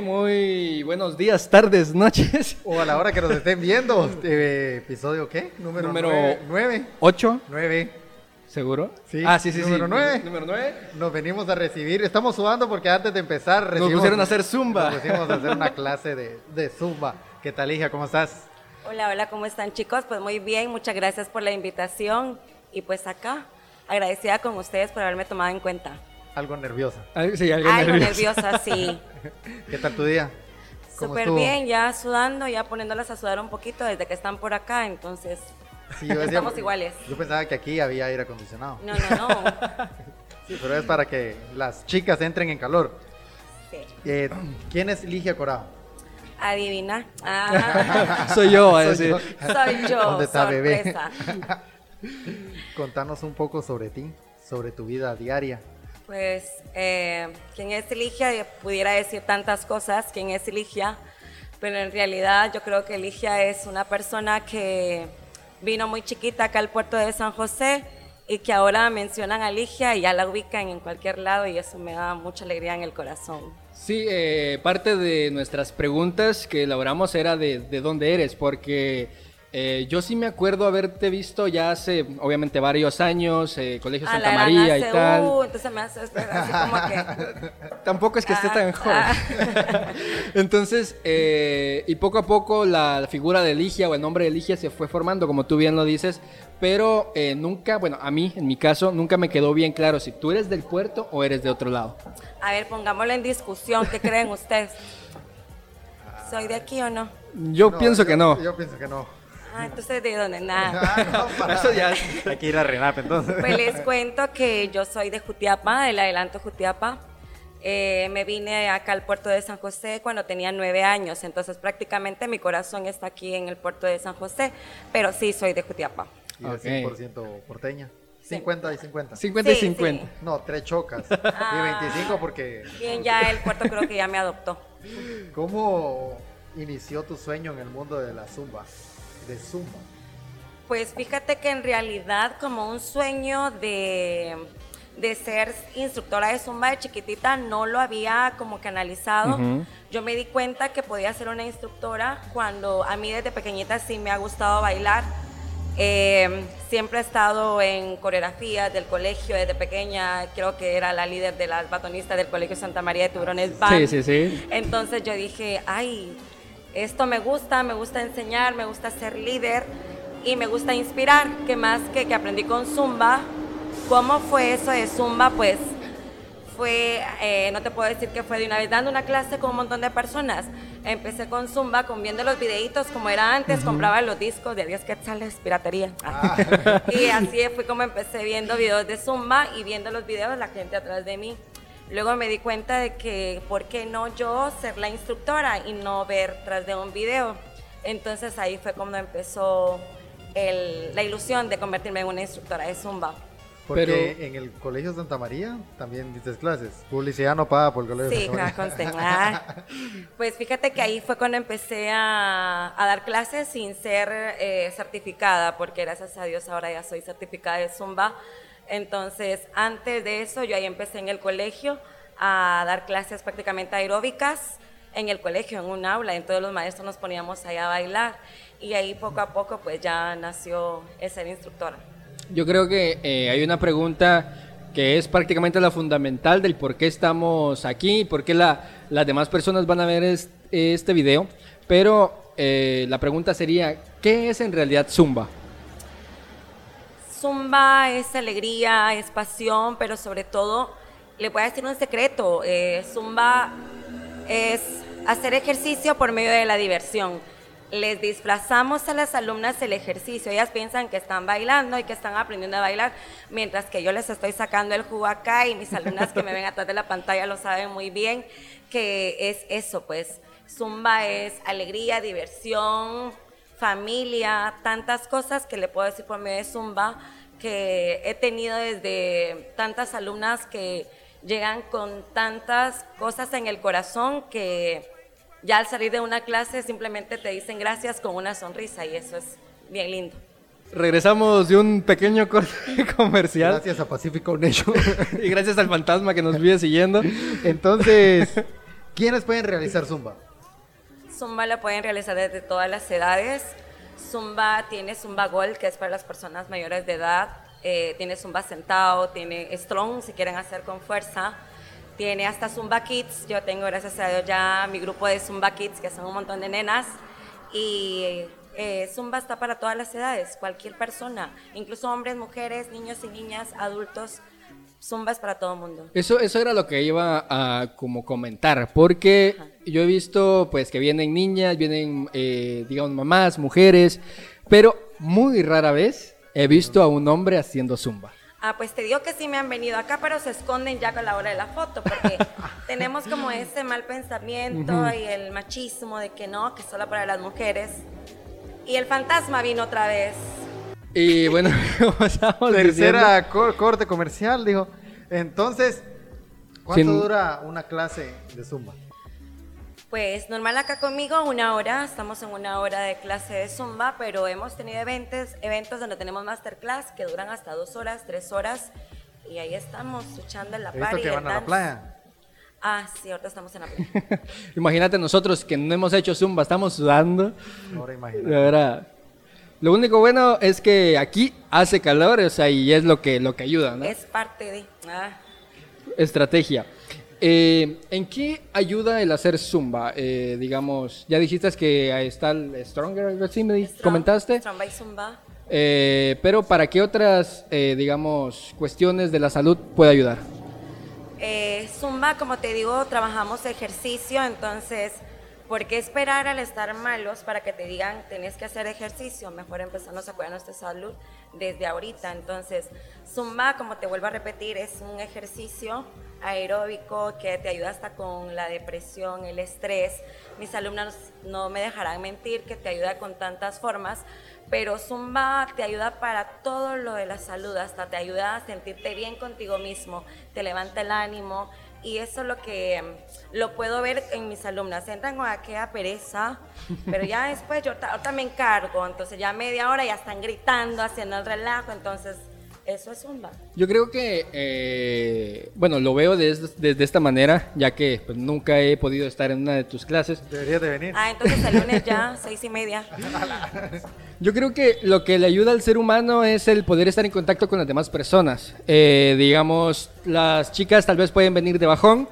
Muy buenos días, tardes, noches. O a la hora que nos estén viendo. eh, ¿Episodio qué? Número Número- 9. ¿Ocho? 9. ¿Seguro? Sí, Ah, sí, sí, número sí. nueve. Número nueve. Nos venimos a recibir. Estamos sudando porque antes de empezar Nos pusieron a hacer zumba. Nos pusimos a hacer una clase de, de zumba. ¿Qué tal, hija? ¿Cómo estás? Hola, hola, ¿cómo están chicos? Pues muy bien, muchas gracias por la invitación y pues acá, agradecida con ustedes por haberme tomado en cuenta. Algo nerviosa. Ah, Sí, algo nerviosa, sí. ¿Qué tal tu día? ¿Cómo Súper bien, ya sudando, ya poniéndolas a sudar un poquito desde que están por acá, entonces Sí, yo decía- estamos iguales. Yo pensaba que aquí había aire acondicionado. No, no, no. Sí, pero es para que las chicas entren en calor. Sí. Eh, ¿Quién es Ligia Corao? Adivina. Ah, Soy yo, a Soy decir. yo. soy yo, ¿Dónde está bebé? sorpresa. Contanos un poco sobre ti, sobre tu vida diaria. Pues, eh, ¿quién es Ligia? Pudiera decir tantas cosas, ¿quién es Ligia? Pero en realidad yo creo que Ligia es una persona que vino muy chiquita acá al puerto de San José y que ahora mencionan a Ligia y ya la ubican en cualquier lado y eso me da mucha alegría en el corazón. Sí, eh, parte de nuestras preguntas que elaboramos era de dónde eres, porque eh, yo sí me acuerdo haberte visto ya hace, obviamente, varios años, eh, Colegio Ah, Santa la María y ACU, tal. entonces me hace así como que... Tampoco es que esté Ah, tan joven. ah. Entonces, eh, y poco a poco la figura de Ligia o el nombre de Ligia se fue formando, como tú bien lo dices, pero eh, nunca, bueno, a mí, en mi caso, nunca me quedó bien claro si tú eres del puerto o eres de otro lado. A ver, pongámoslo en discusión, ¿qué creen ustedes? ¿Soy de aquí o no? Yo pienso que no. Yo pienso que no. Ah, entonces de dónde, nada. Ah, no, para- Eso ya Hay que ir a Renap entonces. Pues les cuento que yo soy de Jutiapa, del adelanto Jutiapa. Eh, me vine acá al puerto de San José cuando tenía nueve años, entonces prácticamente mi corazón está aquí en el puerto de San José, pero sí soy de Jutiapa. Y el Ok. 100% porteña. 50 y 50. 50 y Sí, 50. sí. No, tres chocas. Ah. Y 25 porque... Bien, ya el puerto creo que ya me adoptó. ¿Cómo inició tu sueño en el mundo de la zumba? De zumba. Pues fíjate que en realidad como un sueño de, de ser instructora de zumba de chiquitita no lo había como que analizado. Ujú. Yo me di cuenta que podía ser una instructora cuando a mí desde pequeñita sí me ha gustado bailar. Eh, siempre he estado en coreografías del colegio desde pequeña. Creo que era la líder de las batonistas del Colegio Santa María de Tiburones Band. Sí, sí, sí. Entonces yo dije, ay, esto me gusta, me gusta enseñar, me gusta ser líder y me gusta inspirar, que más que que aprendí con Zumba. ¿Cómo fue eso de Zumba? Pues fue, eh, no te puedo decir que fue de una vez dando una clase con un montón de personas. Empecé con Zumba, con viendo los videitos como era antes, compraba los discos de 10 quetzales, piratería. y así fue como empecé viendo videos de Zumba y viendo los videos de la gente atrás de mí. Luego me di cuenta de que, ¿por qué no yo ser la instructora y no ver tras de un video? Entonces ahí fue cuando empezó el- la ilusión de convertirme en una instructora de Zumba. Porque Pero- en el Colegio Santa María también dices clases. Publicidad no paga por el Colegio Sí, Santa María. ja, conste. Ah. Pues fíjate que ahí fue cuando empecé a, a dar clases sin ser eh, certificada, porque gracias a Dios ahora ya soy certificada de Zumba. Entonces, antes de eso, yo ahí empecé en el colegio a dar clases prácticamente aeróbicas en el colegio, en un aula. Entonces los maestros nos poníamos ahí a bailar y ahí poco a poco pues ya nació el ser instructora. Yo creo que eh, hay una pregunta que es prácticamente la fundamental del por qué estamos aquí, por qué la- las demás personas van a ver es- este video. Pero eh, la pregunta sería, ¿qué es en realidad Zumba? Zumba es alegría, es pasión, pero sobre todo, le voy a decir un secreto, eh, Zumba es hacer ejercicio por medio de la diversión. Les disfrazamos a las alumnas el ejercicio, ellas piensan que están bailando y que están aprendiendo a bailar, mientras que yo les estoy sacando el jugo acá y mis alumnas que me ven atrás de la pantalla lo saben muy bien, que es eso, pues Zumba es alegría, diversión, familia, tantas cosas que le puedo decir por medio de Zumba que he tenido desde tantas alumnas que llegan con tantas cosas en el corazón que ya al salir de una clase simplemente te dicen gracias con una sonrisa y eso es bien lindo. Regresamos de un pequeño corte comercial Gracias a Pacífico Nation. y gracias al fantasma que nos vive siguiendo. Entonces, ¿Quiénes pueden realizar Zumba? Zumba la pueden realizar desde todas las edades. Zumba tiene Zumba Gold, que es para las personas mayores de edad. Eh, tiene Zumba sentado, tiene Strong, si quieren hacer con fuerza. Tiene hasta Zumba Kids. Yo tengo, gracias a Dios, ya mi grupo de Zumba Kids, que son un montón de nenas. Y eh, Zumba está para todas las edades, cualquier persona, incluso hombres, mujeres, niños y niñas, adultos. Zumba es para todo el mundo. Eso, eso era lo que iba a como comentar, porque yo he visto pues que vienen niñas, vienen eh, digamos mamás, mujeres, pero muy rara vez he visto a un hombre haciendo zumba. Ah, pues te digo que sí me han venido acá, pero se esconden ya con la hora de la foto, porque tenemos como ese mal pensamiento y el machismo de que no, que solo para las mujeres. Y el fantasma vino otra vez. Y bueno, estábamos Tercera cor- corte comercial, dijo. Entonces, ¿cuánto Sin- dura una clase de Zumba? Pues normal acá conmigo, una hora, estamos en una hora de clase de Zumba, pero hemos tenido eventos, eventos donde tenemos masterclass que duran hasta dos horas, tres horas, y ahí estamos echando en la He visto party. que el van a la playa. Ah, sí, ahorita estamos en la playa. Imagínate nosotros que no hemos hecho zumba, estamos sudando. Ahora imagínate. verdad. Lo único bueno es que aquí hace calor, o sea, y es lo que, lo que ayuda, ¿no? Es parte de... ah. Estrategia. Eh, ¿En qué ayuda el hacer zumba? Eh, digamos, ya dijiste que está el Stronger, algo así me Strong- comentaste. Strong by Zumba. Eh, pero ¿para qué otras, eh, digamos, cuestiones de la salud puede ayudar? Eh, Zumba, como te digo, trabajamos ejercicio, entonces, ¿por qué esperar al estar malos para que te digan tenés que hacer ejercicio? Mejor empezamos a cuidar nuestra salud desde ahorita. Entonces, Zumba, como te vuelvo a repetir, es un ejercicio aeróbico que te ayuda hasta con la depresión, el estrés. Mis alumnos no me dejarán mentir que te ayuda con tantas formas, pero Zumba te ayuda para todo lo de la salud, hasta te ayuda a sentirte bien contigo mismo, te levanta el ánimo y eso es lo que lo puedo ver en mis alumnas. Entran con aquella pereza, pero ya después yo ta- ahorita me encargo, entonces ya media hora ya están gritando, haciendo el relajo, entonces eso es Zumba. Yo creo que, eh, bueno, lo veo desde, desde esta manera, ya que pues, nunca he podido estar en una de tus clases. Deberías de venir. Ah, entonces el lunes ya, seis y media. Yo creo que lo que le ayuda al ser humano es el poder estar en contacto con las demás personas. Eh, digamos, las chicas tal vez pueden venir de bajón,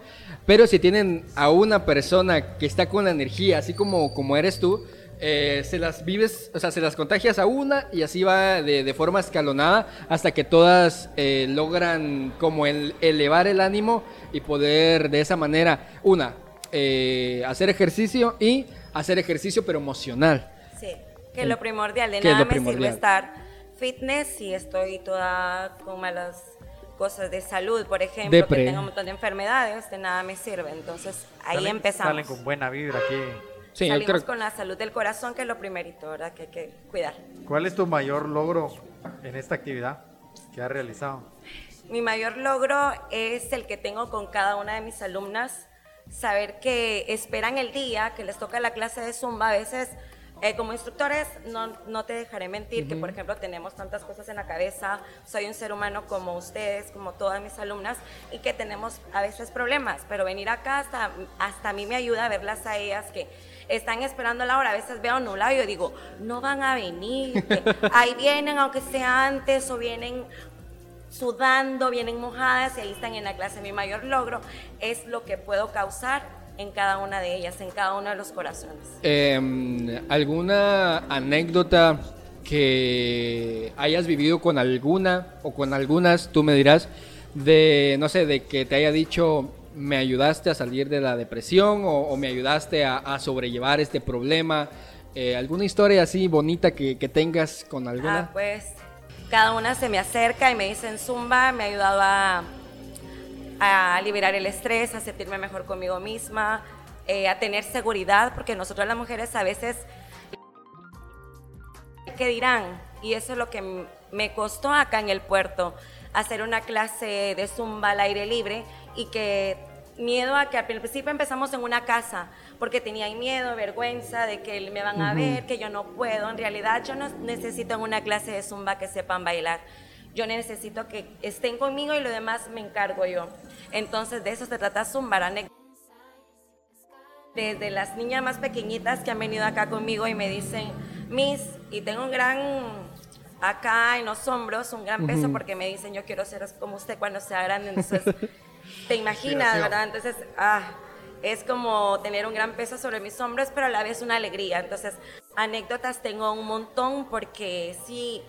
pero si tienen a una persona que está con la energía, así como, como eres tú, eh, se las vives, o sea, se las contagias a una y así va de, de forma escalonada hasta que todas eh, logran como el, elevar el ánimo y poder de esa manera, una, eh, hacer ejercicio y hacer ejercicio pero emocional. Sí, que es lo primordial. De ¿Qué es nada me sirve estar fitness si estoy toda con malas cosas de salud, por ejemplo, Depre. que tengo un montón de enfermedades, de nada me sirve. Entonces ahí Salen- empezamos. Salen con buena vibra aquí. Sí, Salimos creo- con la salud del corazón, que es lo primerito, ¿verdad? Que hay que cuidar. ¿Cuál es tu mayor logro en esta actividad que has realizado? Mi mayor logro es el que tengo con cada una de mis alumnas, saber que esperan el día que les toca la clase de Zumba. A veces, eh, como instructores, no, no te dejaré mentir que, por ejemplo, tenemos tantas cosas en la cabeza. Soy un ser humano como ustedes, como todas mis alumnas, y que tenemos a veces problemas. Pero venir acá hasta, hasta a mí me ayuda a verlas a ellas que están esperando la hora. A veces veo nublado y yo digo, no van a venir. ahí vienen, aunque sea antes, o vienen sudando, vienen mojadas y ahí están en la clase. Mi mayor logro es lo que puedo causar en cada una de ellas, en cada uno de los corazones. Em, ¿Alguna anécdota que hayas vivido con alguna o con algunas, tú me dirás, de, no sé, de que te haya dicho, me ayudaste a salir de la depresión o, me ayudaste a, a sobrellevar este problema? Eh, ¿Alguna historia así bonita que, tengas con Ah, alguna? pues cada una se me acerca y me dicen Zumba, me ha ayudado a, liberar el estrés, a sentirme mejor conmigo misma, eh, a tener seguridad, porque nosotros las mujeres a veces, ¿qué dirán? Y eso es lo que me costó acá en el puerto, hacer una clase de Zumba al aire libre y que miedo a que al principio empezamos en una casa, porque tenía miedo, vergüenza de que me van a ver, que yo no puedo. En realidad yo no necesito en una clase de Zumba que sepan bailar. Yo necesito que estén conmigo y lo demás me encargo yo. Entonces de eso se trata Zumba. la ane- desde las niñas más pequeñitas que han venido acá conmigo y me dicen, Miss, y tengo un gran, acá en los hombros, un gran peso porque me dicen, yo quiero ser como usted cuando sea grande. Entonces, te imaginas, ¿verdad? Entonces, ah, es como tener un gran peso sobre mis hombros, pero a la vez una alegría. Entonces, anécdotas tengo un montón porque sí,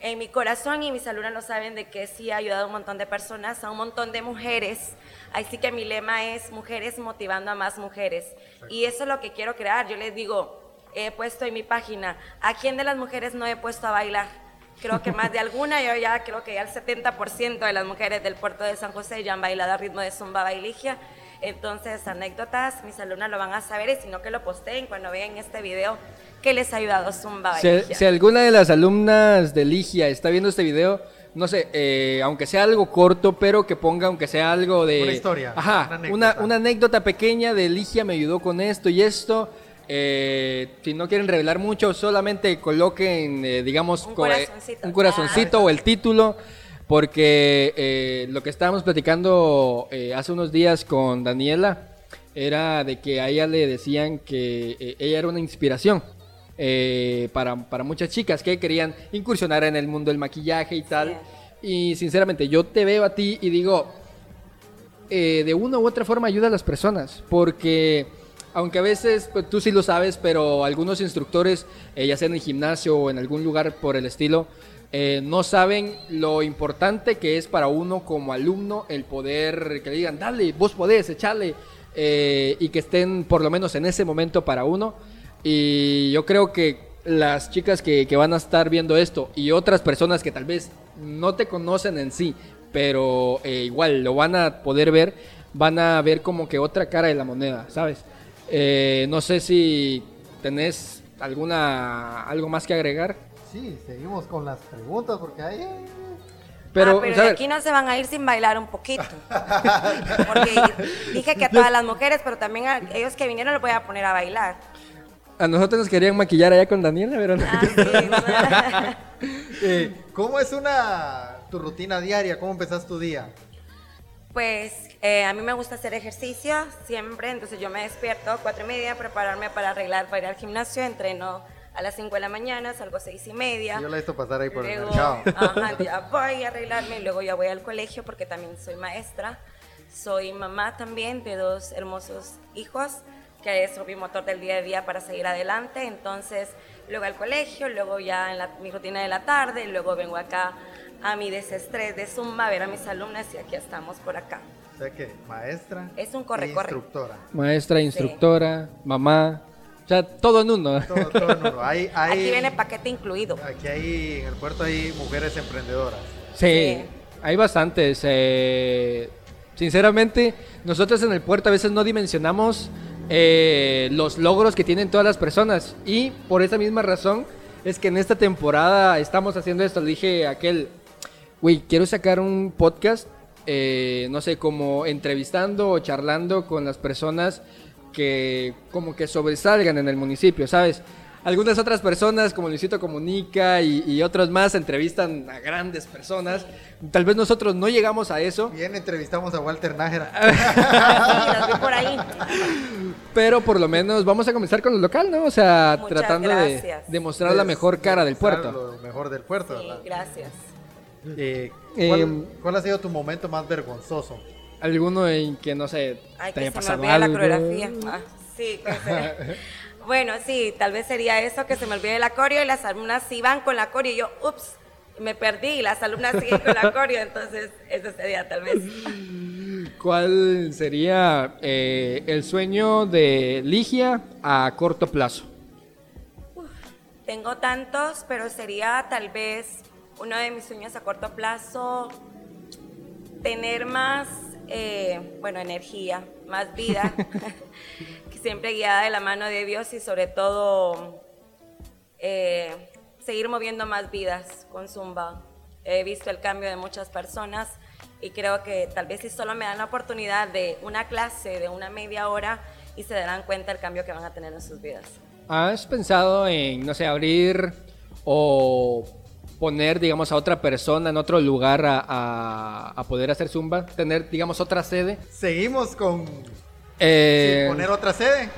en mi corazón y mis alumnos lo saben de que sí ha ayudado a un montón de personas, a un montón de mujeres. Así que mi lema es mujeres motivando a más mujeres. Y eso es lo que quiero crear. Yo les digo, he puesto en mi página, ¿a quién de las mujeres no he puesto a bailar? Creo que más de alguna, yo ya creo que ya el 70% de las mujeres del puerto de San José ya han bailado a ritmo de zumba bailigia. Entonces, anécdotas, mis alumnas lo van a saber y si no que lo posteen cuando vean este video que les ha ayudado Zumba si, si, alguna de las alumnas de Ligia está viendo este video, no sé, eh, aunque sea algo corto, pero que ponga, aunque sea algo de... Una historia. Ajá, una anécdota, pequeña de Ligia me ayudó con esto y esto. Eh, si no quieren revelar mucho, solamente coloquen, eh, digamos, un corazoncito, un corazoncito o el título porque eh, lo que estábamos platicando eh, hace unos días con Daniela era de que a ella le decían que eh, ella era una inspiración para, para, muchas chicas que querían incursionar en el mundo del maquillaje y tal. Y sinceramente yo te veo a ti y digo, de una u otra forma ayuda a las personas, porque aunque a veces pues, tú sí lo sabes, pero algunos instructores, ya sea en el gimnasio o en algún lugar por el estilo, eh, no saben lo importante que es para uno como alumno el poder que le digan, dale, vos podés, echarle, eh, y que estén por lo menos en ese momento para uno. Y yo creo que las chicas que, van a estar viendo esto y otras personas que tal vez no te conocen en sí, pero eh, igual lo van a poder ver, van a ver como que otra cara de la moneda, ¿sabes? No sé si tenés alguna algo más que agregar sí, seguimos con las preguntas porque hay... Pero, ah, aquí no se van a ir sin bailar un poquito. Porque dije que a todas las mujeres, pero también a ellos que vinieron los voy a poner a bailar. A nosotros nos querían maquillar allá con Daniela, pero no. Ah, eh, ¿Cómo es una tu rutina diaria? ¿Cómo empezás tu día? Pues eh, a mí me gusta hacer ejercicio siempre, entonces yo me despierto cuatro y media, prepararme para arreglar para ir al gimnasio, entreno a las 5 de la mañana, salgo a 6 y media. Yo la he visto pasar ahí por el mercado. Ajá, ya voy a arreglarme y luego ya voy al colegio porque también soy maestra. Soy mamá también de dos hermosos hijos, que es mi motor del día a día para seguir adelante. Entonces, luego al colegio, luego ya en la, mi rutina de la tarde, luego vengo acá a mi desestrés de Zumba a ver a mis alumnas y aquí estamos por acá. O sea que maestra. Es un corre, corre. Instructora. Maestra, instructora, mamá. O sea, todo en uno. Todo, todo en uno. Hay, aquí viene paquete incluido. Aquí hay, en el puerto hay mujeres emprendedoras. Sí, hay bastantes. Eh, sinceramente, nosotros en el puerto a veces no dimensionamos eh, los logros que tienen todas las personas. Y por esa misma razón es que en esta temporada estamos haciendo esto. Le dije a aquel, güey, quiero sacar un podcast, eh, no sé, como entrevistando o charlando con las personas que como que sobresalgan en el municipio, ¿sabes? Algunas otras personas, como Luisito Comunica y, otros más, entrevistan a grandes personas. Tal vez nosotros no llegamos a eso. Bien, entrevistamos a Walter Nájera. por ahí. Pero por lo menos vamos a comenzar con lo local, ¿no? O sea, tratando de, demostrar la mejor cara del puerto. Lo mejor del puerto, sí, gracias. Eh, em, ¿cuál, ha sido tu momento más vergonzoso? alguno en que no sé Ay, te haya pasado me algo. la coreografía. Ah, sí, bueno, sí, tal vez sería eso que se me olvide la coreo y las alumnas iban con la coreo y yo, ups, me perdí y las alumnas siguen con la coreo, entonces eso sería tal vez. ¿Cuál sería eh, el sueño de Ligia a corto plazo? tengo tantos, pero sería tal vez uno de mis sueños a corto plazo tener más eh, bueno, energía, más vida, siempre guiada de la mano de Dios y sobre todo eh, seguir moviendo más vidas con Zumba. He visto el cambio de muchas personas y creo que tal vez si solo me dan la oportunidad de una clase, de una media hora, y se darán cuenta el cambio que van a tener en sus vidas. ¿Has pensado en, no sé, abrir o poner, digamos, a otra persona en otro lugar a, poder hacer zumba, tener, digamos, otra sede. Seguimos con Eh, Sin poner otra sede.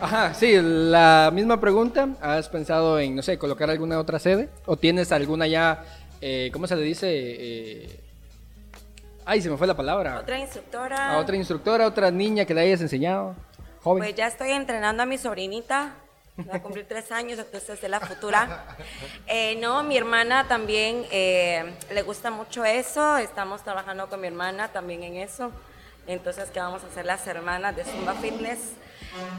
Ajá, sí, la misma pregunta. ¿Has pensado en, no sé, colocar alguna otra sede? ¿O tienes alguna ya, eh, ¿cómo se le dice? Eh, ay, se me fue la palabra. Otra instructora. A otra instructora, otra niña que le hayas enseñado. Joven. Pues ya estoy entrenando a mi sobrinita. Va a cumplir tres años, entonces es la futura. Eh, no, mi hermana también eh, le gusta mucho eso. Estamos trabajando con mi hermana también en eso. Entonces, ¿qué vamos a hacer las hermanas de Zumba Fitness?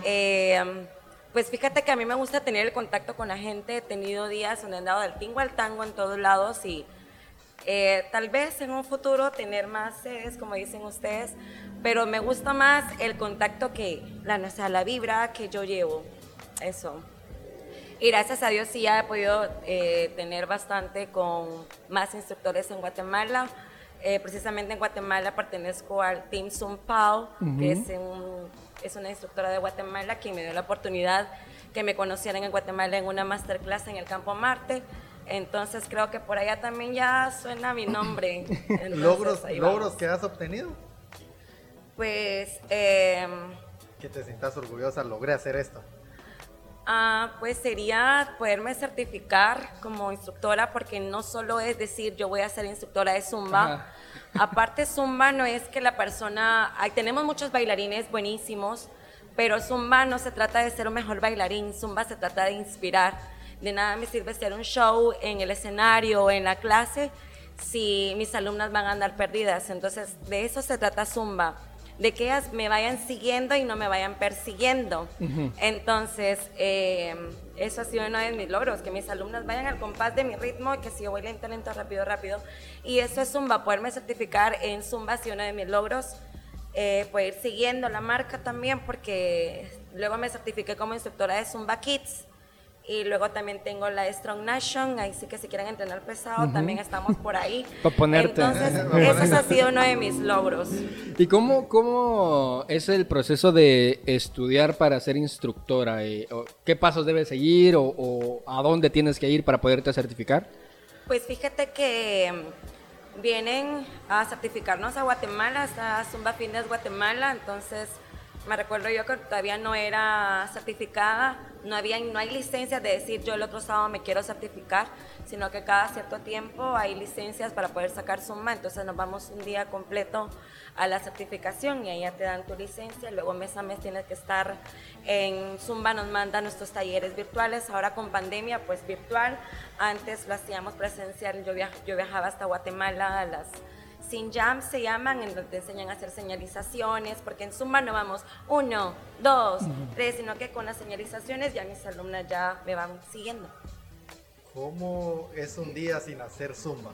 Eh, pues fíjate que a mí me gusta tener el contacto con la gente. He tenido días donde he andado del tingo al tango en todos lados y tal vez en un futuro tener más sedes, como dicen ustedes, pero me gusta más el contacto que la, o la vibra que yo llevo. Eso. Y gracias a Dios sí ya he podido eh, tener bastante con más instructores en Guatemala. Eh, precisamente en Guatemala pertenezco al Team Zumpao, que es, un- es una instructora de Guatemala quien me dio la oportunidad que me conocieran en Guatemala en una masterclass en el Campo Marte. Entonces creo que por allá también ya suena mi nombre. Entonces, logros logros que has obtenido. Pues, em, Que te sientas orgullosa, logré hacer esto. Ah, pues sería poderme certificar como instructora, porque no solo es decir yo voy a ser instructora de Zumba. Ajá. Aparte, Zumba no es que la persona. Ay, tenemos muchos bailarines buenísimos, pero Zumba no se trata de ser un mejor bailarín, Zumba se trata de inspirar. De nada me sirve ser un show en el escenario o en la clase si mis alumnas van a andar perdidas. Entonces, de eso se trata Zumba, de que ellas me vayan siguiendo y no me vayan persiguiendo. Entonces, eh, eso ha sido uno de mis logros, que mis alumnas vayan al compás de mi ritmo y que si yo voy lento, lento, rápido, rápido. Y eso es Zumba, poderme certificar en Zumba ha sido uno de mis logros. Eh, poder ir siguiendo la marca también, porque luego me certifiqué como instructora de Zumba Kids. Y luego también tengo la Strong Nation, ahí sí que si quieren entrenar pesado, también estamos por ahí. Pa' ponerte. Entonces, eso ha sido uno de mis logros. ¿Y cómo, cómo es el proceso de estudiar para ser instructora? Eh, ¿Qué pasos debes seguir o, o a dónde tienes que ir para poderte certificar? Pues fíjate que mm, vienen a certificarnos a Guatemala, está Zumba Fitness Guatemala, entonces me recuerdo yo que todavía no era certificada, no, había, no hay licencias de decir yo el otro sábado me quiero certificar, sino que cada cierto tiempo hay licencias para poder sacar Zumba, entonces nos vamos un día completo a la certificación y ahí ya te dan tu licencia, luego mes a mes tienes que estar en Zumba, nos mandan nuestros talleres virtuales, ahora con pandemia pues virtual, antes lo hacíamos presencial, yo, viaj- yo viajaba hasta Guatemala a las sin jam se llaman, en donde te enseñan a hacer señalizaciones, porque en Zumba no vamos uno, dos, tres, sino que con las señalizaciones ya mis alumnas ya me van siguiendo. ¿Cómo es un día sin hacer zumba?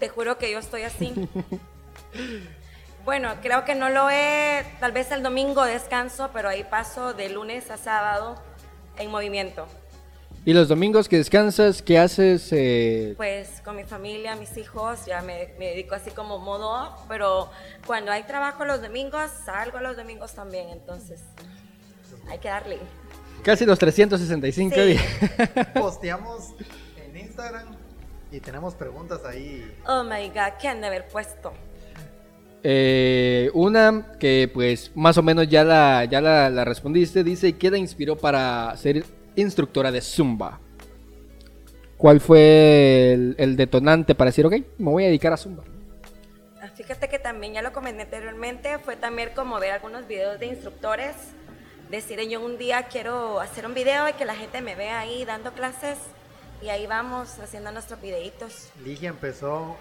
Te juro que yo estoy así. Bueno, creo que no lo he, tal vez el domingo descanso, pero ahí paso de lunes a sábado en movimiento. ¿Y los domingos que descansas, qué haces? eh, Pues con mi familia, mis hijos, ya me, me dedico así como modo off, pero cuando hay trabajo los domingos, salgo los domingos también, entonces hay que darle. casi los 365 Sí. días. Posteamos en Instagram y tenemos preguntas ahí. Oh my god, ¿qué han de haber puesto? Eh, una que pues más o menos ya la, ya la, la respondiste, dice, ¿qué te inspiró para ser instructora de Zumba? ¿Cuál fue el, el detonante para decir, ok, me voy a dedicar a Zumba? Ah, Fíjate que también ya lo comenté anteriormente, fue también como ver algunos videos de instructores, decir yo un día quiero hacer un video y que la gente me vea ahí dando clases y ahí vamos haciendo nuestros videitos. Ligia empezó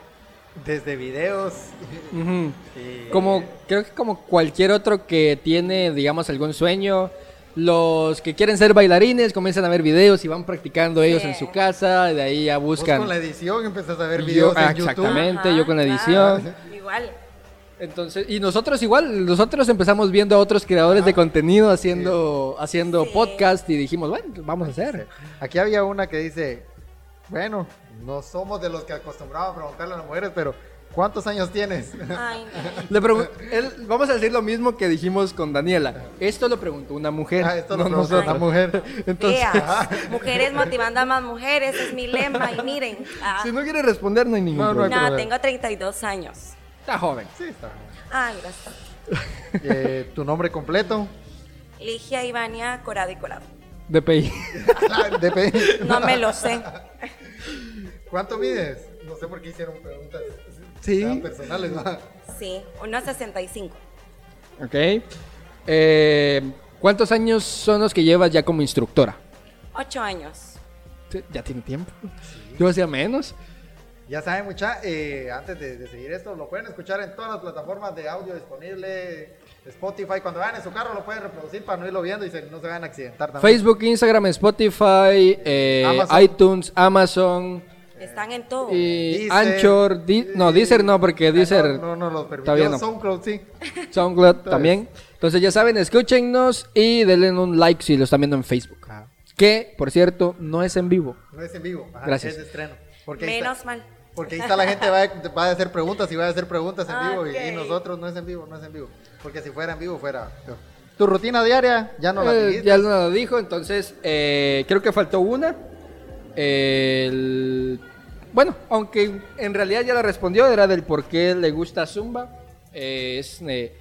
desde videos. Ujú. y- Como, creo que como cualquier otro que tiene, digamos, algún sueño, los que quieren ser bailarines comienzan a ver videos y van practicando ellos Sí. en su casa, de ahí ya Vos buscan. con la edición empezás a ver videos ah, en YouTube. exactamente. yo con la claro, edición. igual. Entonces, y nosotros igual, nosotros empezamos viendo a otros creadores de contenido haciendo, haciendo Sí. podcast y dijimos, bueno, vamos a hacer. Aquí había una que dice, bueno, no somos de los que acostumbraban a preguntarle a las mujeres, pero ¿cuántos años tienes? Ay, no. Le él- vamos a decir lo mismo que dijimos con Daniela. Esto lo preguntó una mujer. Ah, esto lo no preguntó nosotros. una mujer. Entonces, mujeres motivando a más mujeres, es mi lema y miren. ah, si no quiere responder, no hay ningún No, no problema. no, tengo 32 años. Está joven. Sí, está. Ay, gracias. Eh, ¿Tu nombre completo? Ligia Ivania Corado y Corado. DPI. DP. No me lo sé. ¿Cuánto mides? No sé por qué hicieron preguntas Sí. tan personales. ¿no? Sí, 1.65. ok. Eh, ¿Cuántos años son los que llevas ya como instructora? Ocho años. Sí, Ya tiene tiempo. Yo hacía menos. Ya saben, mucha, eh, antes de, de seguir esto, lo pueden escuchar en todas las plataformas de audio disponible. Spotify, cuando vayan en su carro lo pueden reproducir para no irlo viendo y se- no se vayan a accidentar también. Facebook, Instagram, Spotify, eh, Amazon. iTunes, Amazon, Están en todo. y Deezer, Anchor. Di- no, Deezer no, porque Ah, Deezer, No, no, no los permitió. No. SoundCloud sí. SoundCloud también. Entonces ya saben, escúchenos y denle un like si lo están viendo en Facebook. Que, por cierto, no es en vivo. No es en vivo. Ajá, Gracias. Es de estreno. Porque Menos está, mal. porque ahí está la gente, va a, va a hacer preguntas y va a hacer preguntas en Ah, vivo. y- Y, nosotros no es en vivo, no es en vivo. Porque si fuera en vivo, fuera. Tu rutina diaria, ya no la Eh, dijiste. ya lo dijo, entonces eh, creo que faltó una. El- bueno, aunque en realidad ya la respondió, era del por qué le gusta Zumba. Eh, es eh,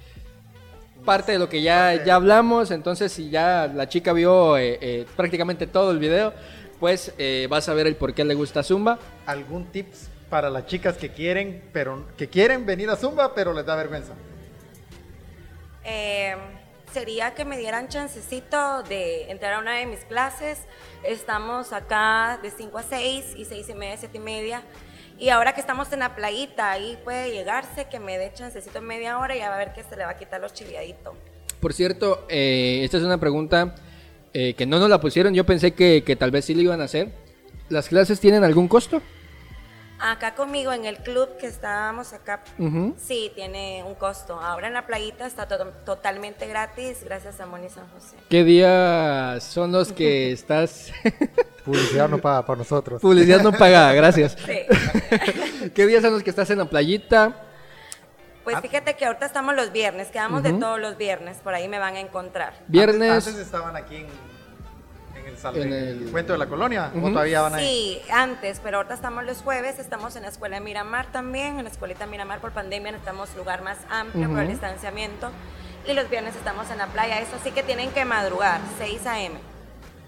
parte de lo que ya, ya hablamos, entonces si ya la chica vio eh, eh, prácticamente todo el video, pues eh, vas a ver el por qué le gusta Zumba. ¿Algún tips para las chicas que quieren, pero que quieren venir a Zumba, pero les da vergüenza? Eh, sería que me dieran chancecito de entrar a una de mis clases. Estamos acá de 5 a 6 y 6 y media, 7 y media. Y ahora que estamos en la playita, ahí puede llegarse, que me dé chancecito media hora y ya va a ver que se le va a quitar los chiviaditos. Por cierto, eh, esta es una pregunta eh, que no nos la pusieron, yo pensé que, que tal vez sí lo iban a hacer. ¿Las clases tienen algún costo? Acá conmigo en el club que estábamos acá, sí, tiene un costo. Ahora en la playita está to- totalmente gratis gracias a Moni San José. ¿Qué días son los que estás... Publicidad no paga para nosotros. Publicidad no pagada, gracias. Sí. ¿Qué días son los que estás en la playita? Pues fíjate que ahorita estamos los viernes, quedamos de todos los viernes, por ahí me van a encontrar. Viernes... Antes, antes estaban aquí en, en el, sal- En el- cuento de la colonia. ¿O todavía van ahí? Sí, antes, pero ahorita estamos los jueves, estamos en la escuela de Miramar también, en la escuelita Miramar por pandemia necesitamos lugar más amplio por el distanciamiento. Y los viernes estamos en la playa, eso sí que tienen que madrugar, 6 a.m.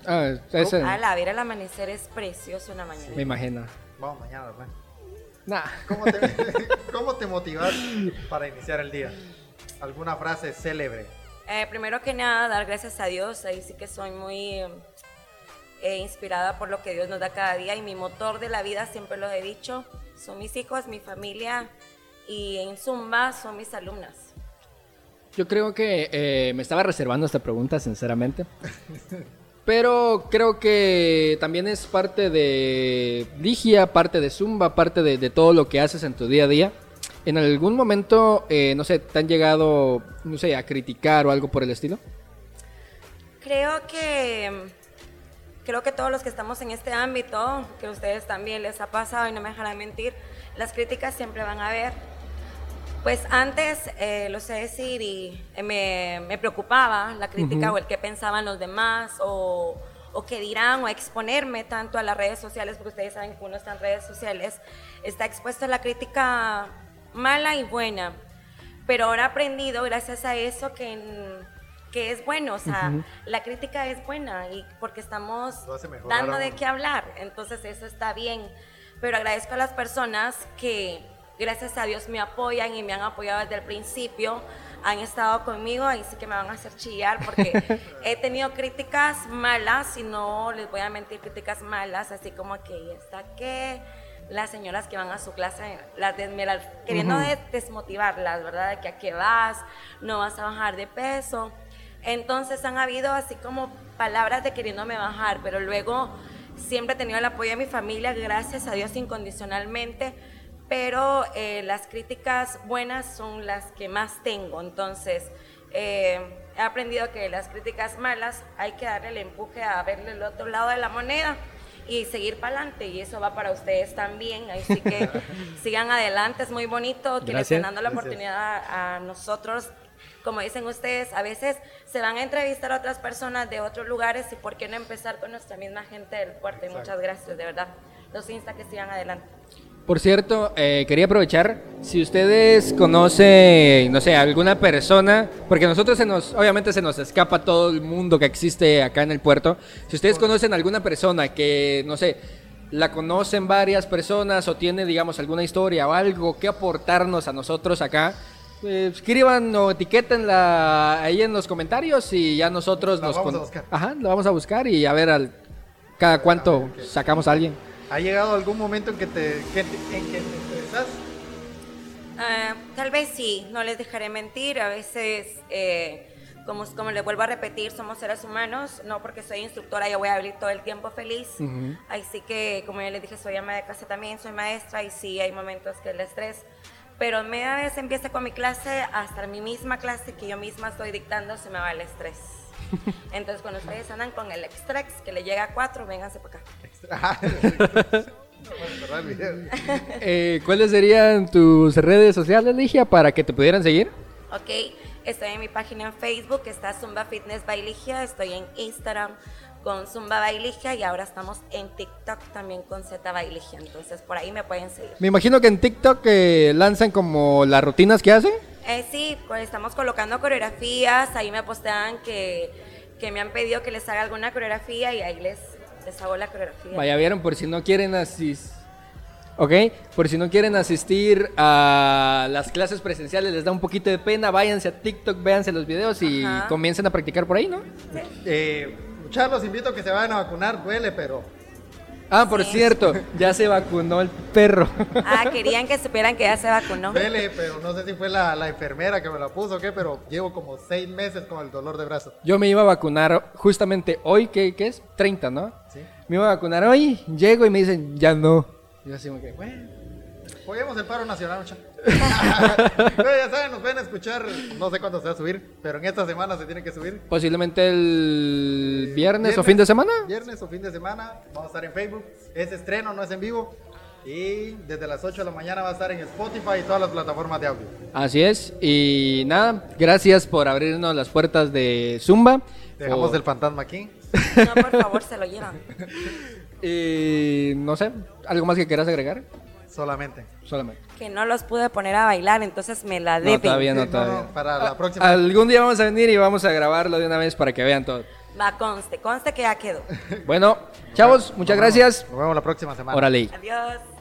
Ah, ese... A la ver el amanecer es precioso en la mañana. Me imagino. Vamos mañana, ¿verdad? Nah. ¿Cómo te, ¿Cómo te motivas para iniciar el día? ¿Alguna frase célebre? Eh, primero que nada, dar gracias a Dios. Ahí sí que soy muy eh, inspirada por lo que Dios nos da cada día y mi motor de la vida, siempre lo he dicho, son mis hijos, mi familia y en Zumba son mis alumnas. Yo creo que eh, me estaba reservando esta pregunta, sinceramente. Pero creo que también es parte de Ligia, parte de Zumba, parte de, de todo lo que haces en tu día a día. ¿En algún momento, eh, no sé, te han llegado, no sé, a criticar o algo por el estilo? Creo que creo que todos los que estamos en este ámbito, que a ustedes también les ha pasado y no me dejarán mentir, las críticas siempre van a haber. Pues antes, eh, lo sé decir, y eh, me, me preocupaba la crítica o el que pensaban los demás o, o qué dirán o exponerme tanto a las redes sociales, porque ustedes saben que uno está en redes sociales, está expuesto a la crítica mala y buena. Pero ahora he aprendido, gracias a eso, que, en- que es bueno, o sea, la crítica es buena y porque estamos dando de qué hablar, entonces eso está bien. Pero agradezco a las personas que, gracias a Dios, me apoyan y me han apoyado desde el principio, han estado conmigo, ahí sí que me van a hacer chillar porque he tenido críticas malas, y no les voy a mentir, críticas malas, así como que ¿y está qué? Las señoras que van a su clase, las des- me las- queriendo de- desmotivarlas, ¿verdad? De que a qué vas, no vas a bajar de peso. Entonces han habido así como palabras de queriéndome bajar, pero luego siempre he tenido el apoyo de mi familia, gracias a Dios incondicionalmente, pero eh, las críticas buenas son las que más tengo. Entonces eh, he aprendido que las críticas malas hay que darle el empuje a verle el otro lado de la moneda y seguir para adelante y eso va para ustedes también, así que sigan adelante, es muy bonito que estén dando la Gracias. oportunidad a, a nosotros como dicen ustedes, a veces se van a entrevistar a otras personas de otros lugares y por qué no empezar con nuestra misma gente del puerto. Y muchas gracias, de verdad. Los insta que sigan adelante. Por cierto, eh, quería aprovechar, si ustedes conocen, no sé, alguna persona, porque a nosotros se nos, obviamente se nos escapa todo el mundo que existe acá en el puerto, si ustedes conocen alguna persona que, no sé, la conocen varias personas o tiene, digamos, alguna historia o algo que aportarnos a nosotros acá, escriban o etiquetenla ahí en los comentarios y ya nosotros La nos... vamos con- a buscar. Ajá, la vamos a buscar y a ver al, cada cuánto sacamos a alguien. ¿Ha llegado algún momento en que te, que te- en que te estresas? Ah, tal vez sí, no les dejaré mentir. A veces, eh, como, como les vuelvo a repetir, somos seres humanos. No porque soy instructora, yo voy a vivir todo el tiempo feliz. Ujú. Así que, como ya les dije, soy ama de casa también, soy maestra y sí hay momentos que el estrés. Pero media vez empieza con mi clase, hasta mi misma clase que yo misma estoy dictando, se me va el estrés. Entonces, cuando ustedes andan con el extrex que le llega a cuatro, vénganse para acá. Eh, ¿Cuáles serían tus redes sociales, Ligia, para que te pudieran seguir? Ok, estoy en mi página en Facebook, está Zumba Fitness Bailigia, estoy en Instagram con Zumba Bailigia y ahora estamos en TikTok también con Z Bailigia, entonces por ahí me pueden seguir. Me imagino que en TikTok eh, lanzan como las rutinas que hacen. Eh, sí, pues estamos colocando coreografías, ahí me postean que, que me han pedido que les haga alguna coreografía y ahí les, les hago la coreografía. Vaya, vieron, por si no quieren asistir. Ok, por si no quieren asistir a las clases presenciales, les da un poquito de pena, váyanse a TikTok, véanse los videos y Ajá. comiencen a practicar por ahí, ¿no? Eh, muchachos, los invito a que se vayan a vacunar, duele, pero Ah, por Sí. cierto, ya se vacunó el perro. Ah, querían que supieran que ya se vacunó. duele, pero no sé si fue la, la enfermera que me la puso o qué, pero llevo como seis meses con el dolor de brazo. Yo me iba a vacunar justamente hoy, ¿qué, qué es? 30, ¿no? ¿sí? Me iba a vacunar hoy, llego y me dicen, ya no. Y yo así como que, bueno. Apoyemos el paro nacional, muchachos. Pero ya saben, nos pueden escuchar, no sé cuándo se va a subir, pero en esta semana se tiene que subir. Posiblemente el viernes, o fin de semana. Viernes o fin de semana. Vamos a estar en Facebook. Es estreno, no es en vivo. Y desde las 8 de la mañana va a estar en Spotify y todas las plataformas de audio. Así es. Y nada, gracias por abrirnos las puertas de Zumba. Dejamos el fantasma aquí. No, por favor, se lo llevan. Y no sé, ¿algo más que quieras agregar? Solamente. Solamente. Que no los pude poner a bailar, entonces me la No, deben. todavía no, Sí, no, todavía. no, para la próxima. Algún día vamos a venir y vamos a grabarlo de una vez para que vean todo. Va, conste, conste que ya quedó. Bueno, chavos, muchas Nos vemos- gracias. Nos vemos la próxima semana. Órale. Adiós.